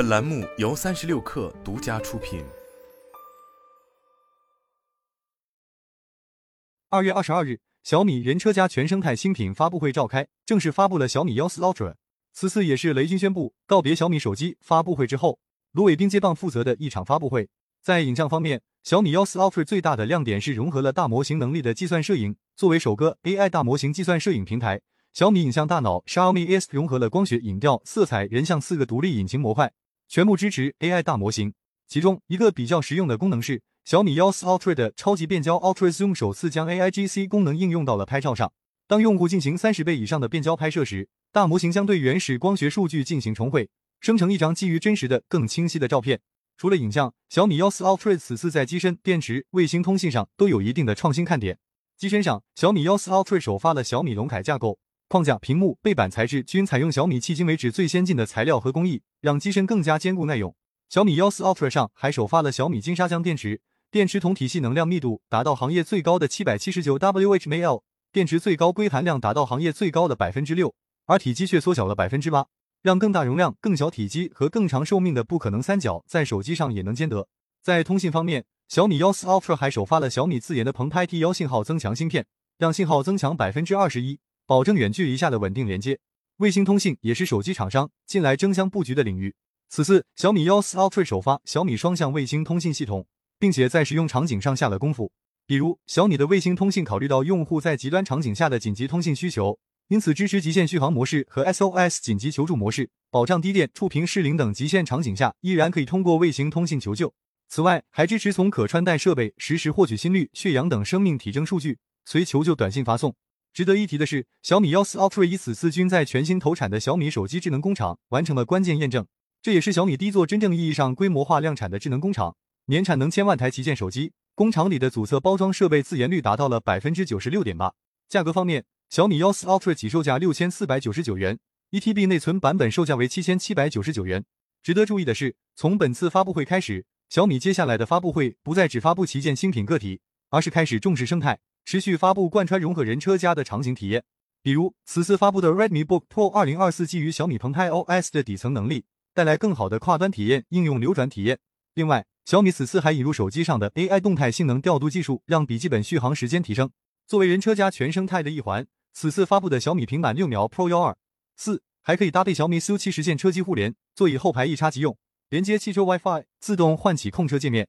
本栏目由三十六氪独家出品。二月二十二日，小米人车家全生态新品发布会召开，正式发布了小米幺四 Ultra。此次也是雷军宣布告别小米手机发布会之后，卢伟冰接棒负责的一场发布会。在影像方面，小米幺四 Ultra 最大的亮点是融合了大模型能力的计算摄影。作为首个 AI 大模型计算摄影平台，小米影像大脑 Xiaomi S 融合了光学、影调、色彩、人像四个独立引擎模块，全部支持 AI 大模型。其中一个比较实用的功能是，小米幺四 Ultra 的超级变焦 Ultra Zoom 首次将 AIGC 功能应用到了拍照上。当用户进行三十倍以上的变焦拍摄时，大模型将对原始光学数据进行重绘，生成一张基于真实的、更清晰的照片。除了影像，小米幺四 Ultra 此次在机身、电池、卫星通信上都有一定的创新看点。机身上，小米幺四 Ultra 首发了小米龙铠架构，框架、屏幕、背板材质均采用小米迄今为止最先进的材料和工艺，让机身更加坚固耐用。小米幺四 Ultra 上还首发了小米金沙江电池，电池同体系能量密度达到行业最高的七百七十九 Wh/ml，电池最高硅含量达到行业最高的百分之六，而体积却缩小了百分之八。让更大容量、更小体积和更长寿命的不可能三角在手机上也能兼得。在通信方面，小米幺四 Ultra 还首发了小米自研的澎湃 T 幺信号增强芯片，让信号增强百分之二十一，保证远距离下的稳定连接。卫星通信也是手机厂商近来争相布局的领域。此次小米幺四 Ultra 首发小米双向卫星通信系统，并且在使用场景上下了功夫。比如，小米的卫星通信考虑到用户在极端场景下的紧急通信需求。因此，支持极限续航模式和 SOS 紧急求助模式，保障低电、触屏失灵等极限场景下依然可以通过卫星通信求救。此外，还支持从可穿戴设备实时获取心率、血氧等生命体征数据，随求救短信发送。值得一提的是，小米幺四 Ultra 以此次均在全新投产的小米手机智能工厂完成了关键验证，这也是小米第一座真正意义上规模化量产的智能工厂，年产能千万台旗舰手机。工厂里的组测包装设备自研率达到了百分之九十六点八。价格方面，小米幺四 Ultra 起售价六千四百九十九元，一 TB 内存版本售价为七千七百九十九元。值得注意的是，从本次发布会开始，小米接下来的发布会不再只发布旗舰新品个体，而是开始重视生态，持续发布贯穿融合人车家的场景体验。比如，此次发布的 Redmi Book Pro 二零二四基于小米澎湃 OS 的底层能力，带来更好的跨端体验、应用流转体验。另外，小米此次还引入手机上的 AI 动态性能调度技术，让笔记本续航时间提升。作为人车家全生态的一环。此次发布的小米平板六秒 Pro 幺二四还可以搭配小米 SU7 实现车机互联，座椅后排一插即用，连接汽车 WiFi，自动唤起控车界面。